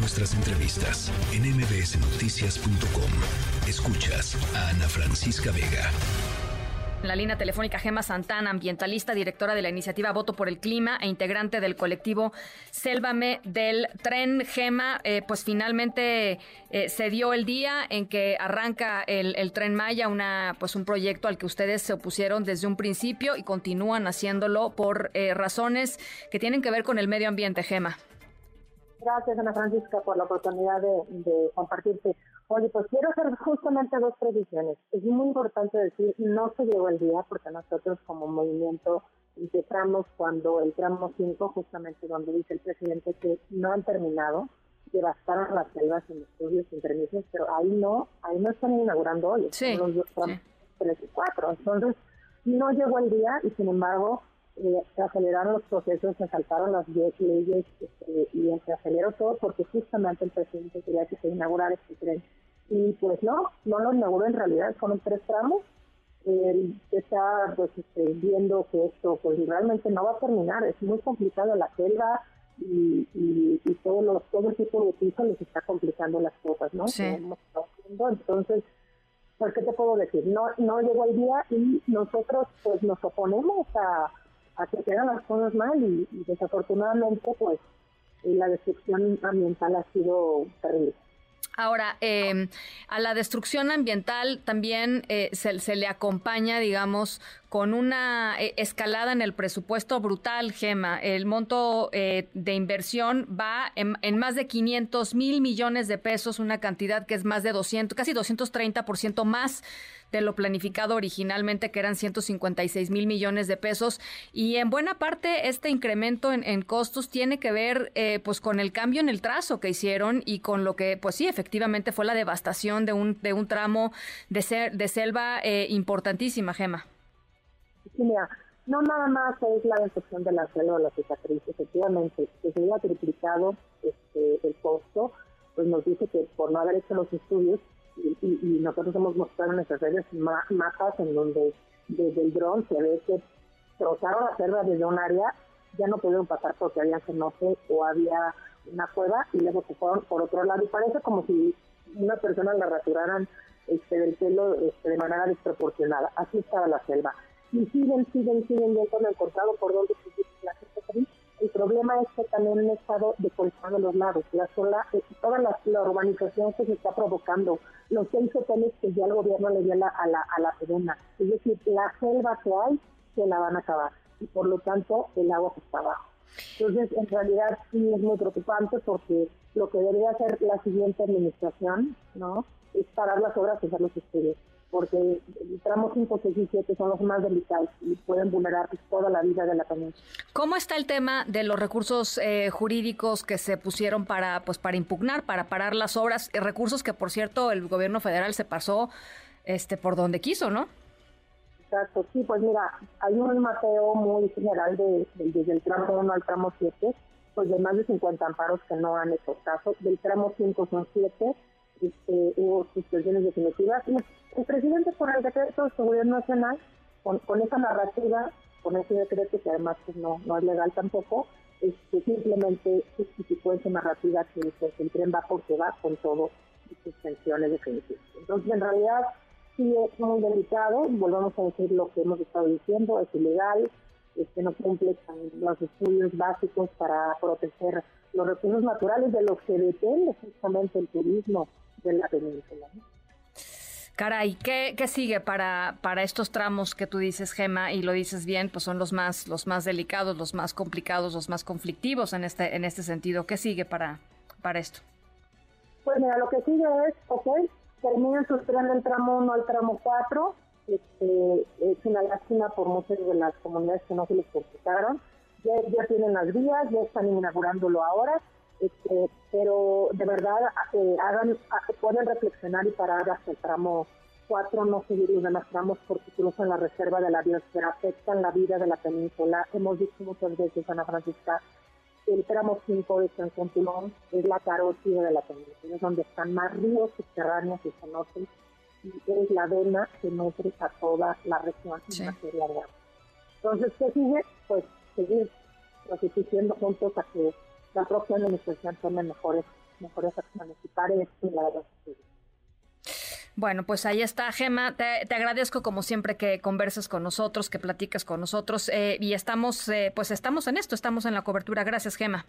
nuestras entrevistas en mbsnoticias.com. Escuchas a Ana Francisca Vega. La línea telefónica Gema Santana, ambientalista, directora de la iniciativa Voto por el Clima e integrante del colectivo Sélvame del Tren Gema, eh, pues finalmente eh, se dio el día en que arranca el, Tren Maya, una, pues un proyecto al que ustedes se opusieron desde un principio y continúan haciéndolo por eh, razones que tienen que ver con el medio ambiente, Gema. Gracias, Ana Francisca, por la oportunidad de, de compartirte. Oye, pues quiero hacer justamente dos previsiones. Es muy importante decir, no se llegó el día porque nosotros como movimiento empezamos cuando el tramo 5, justamente donde dice el presidente que no han terminado, devastaron las selvas en estudios sin permisos, pero ahí no, ahí no están inaugurando hoy, sí, los dos tramos 3 y 4. Entonces, no llegó el día y sin embargo se aceleraron los procesos, se saltaron las 10 leyes este, y se aceleró todo porque justamente el presidente quería que se inaugurara este tren. Y pues no, no lo inauguró en realidad, fueron tres tramos. Eh, está pues este, viendo que esto pues realmente no va a terminar, es muy complicado la selva y, y, y todo, los, todo el tipo de piso les está complicando las cosas, ¿no? Sí. Entonces, pues, ¿qué te puedo decir? No, no llegó el día y nosotros pues nos oponemos a, a que quedan las cosas mal y, desafortunadamente pues la destrucción ambiental ha sido terrible. Ahora, eh, a la destrucción ambiental también eh, se, se, le acompaña, digamos, con una eh, escalada en el presupuesto brutal, Gema. El monto eh, de inversión va en, más de 500 mil millones de pesos, una cantidad que es más de 200, casi 230% más de lo planificado originalmente, que eran 156 mil millones de pesos. Y en buena parte este incremento en, costos tiene que ver eh, pues con el cambio en el trazo que hicieron y con lo que, pues sí, efectivamente fue la devastación de un, de un tramo de, ser, de selva importantísima, Gema. Sí, mira, no nada más es la destrucción de la o la cicatriz, efectivamente, que se haya triplicado este, el costo, pues nos dice que por no haber hecho los estudios, y, nosotros hemos mostrado en nuestras redes mapas en donde desde el dron se ve que trozaron la selva desde un área, ya no pudieron pasar porque había cenote o había una cueva y luego se fueron por otro lado y parece como si una persona la rasuraran este, del pelo este, de manera desproporcionada. Así estaba la selva y siguen, siguen, siguen dentro del cortado por donde la gente El problema es que también han estado deforestando los lados, la sola, eh, toda la, urbanización que se está provocando, los seis hoteles que ya el gobierno le dio la, a la, a la es decir, la selva que hay se la van a acabar y por lo tanto el agua está abajo. Entonces, en realidad sí es muy preocupante porque lo que debería hacer la siguiente administración, ¿no? Es parar las obras y hacer los estudios porque el tramo 5, 6 y 7 son los más delicados y pueden vulnerar toda la vida de la península. ¿Cómo está el tema de los recursos eh, jurídicos que se pusieron para pues para impugnar, para parar las obras? Eh, recursos que, por cierto, el gobierno federal se pasó este por donde quiso, ¿no? Exacto, sí, pues mira, hay un mateo muy general de, desde el tramo 1 al tramo 7, pues de más de 50 amparos que no han hecho caso. Del tramo 5 son 7 este, hubo suspensiones definitivas. El presidente, por el decreto de seguridad nacional, con, esa narrativa, con ese decreto que además pues, no, es legal tampoco, este, simplemente justificó esa narrativa que pues, el tren va porque va con todo y suspensiones definitivas. Entonces, en realidad, sí es muy delicado, volvamos a decir lo que hemos estado diciendo, es ilegal, este, no cumple con los estudios básicos para proteger los recursos naturales de los que depende justamente el turismo de la península. Caray, ¿qué, ¿qué, sigue para, para estos tramos que tú dices, Gema, y lo dices bien, pues son los más, los más delicados, los más complicados, los más conflictivos en este, en este sentido? ¿Qué sigue para, para esto? Pues mira, lo que sigue es, ok, terminan sus trenes del tramo 1 al tramo 4, este, es una lástima por muchas de las comunidades que no se les complicaron, ya, ya tienen las vías, ya están inaugurándolo ahora, este, pero de verdad eh, hagan, pueden reflexionar y parar hasta el tramo 4, no seguir los demás tramos porque cruzan la reserva de la biosfera, afectan la vida de la península. Hemos dicho muchas veces, Ana Francisca, el tramo 5 de San Tulón es la carótida de la península, es donde están más ríos subterráneos y cenotes y es la vena que nutre a toda la región en materia de agua. Entonces, ¿qué sigue? Pues seguir resistiendo juntos a que la propia administración tome mejores mejores acciones. Y parece, la verdad, bueno, pues ahí está, Gema. Te, agradezco como siempre que converses con nosotros, que platiques con nosotros eh, y estamos, eh, pues estamos en esto, estamos en la cobertura. Gracias, Gema.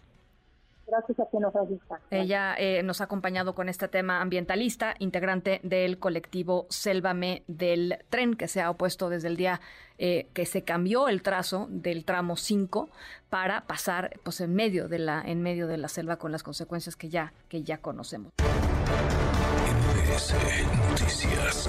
Gracias a quien nos asista. Ella eh, nos ha acompañado con este tema ambientalista, integrante del colectivo Sélvame del Tren, que se ha opuesto desde el día que se cambió el trazo del tramo 5 para pasar pues en medio de la en medio de la selva con las consecuencias que ya que ya conocemos. Noticias.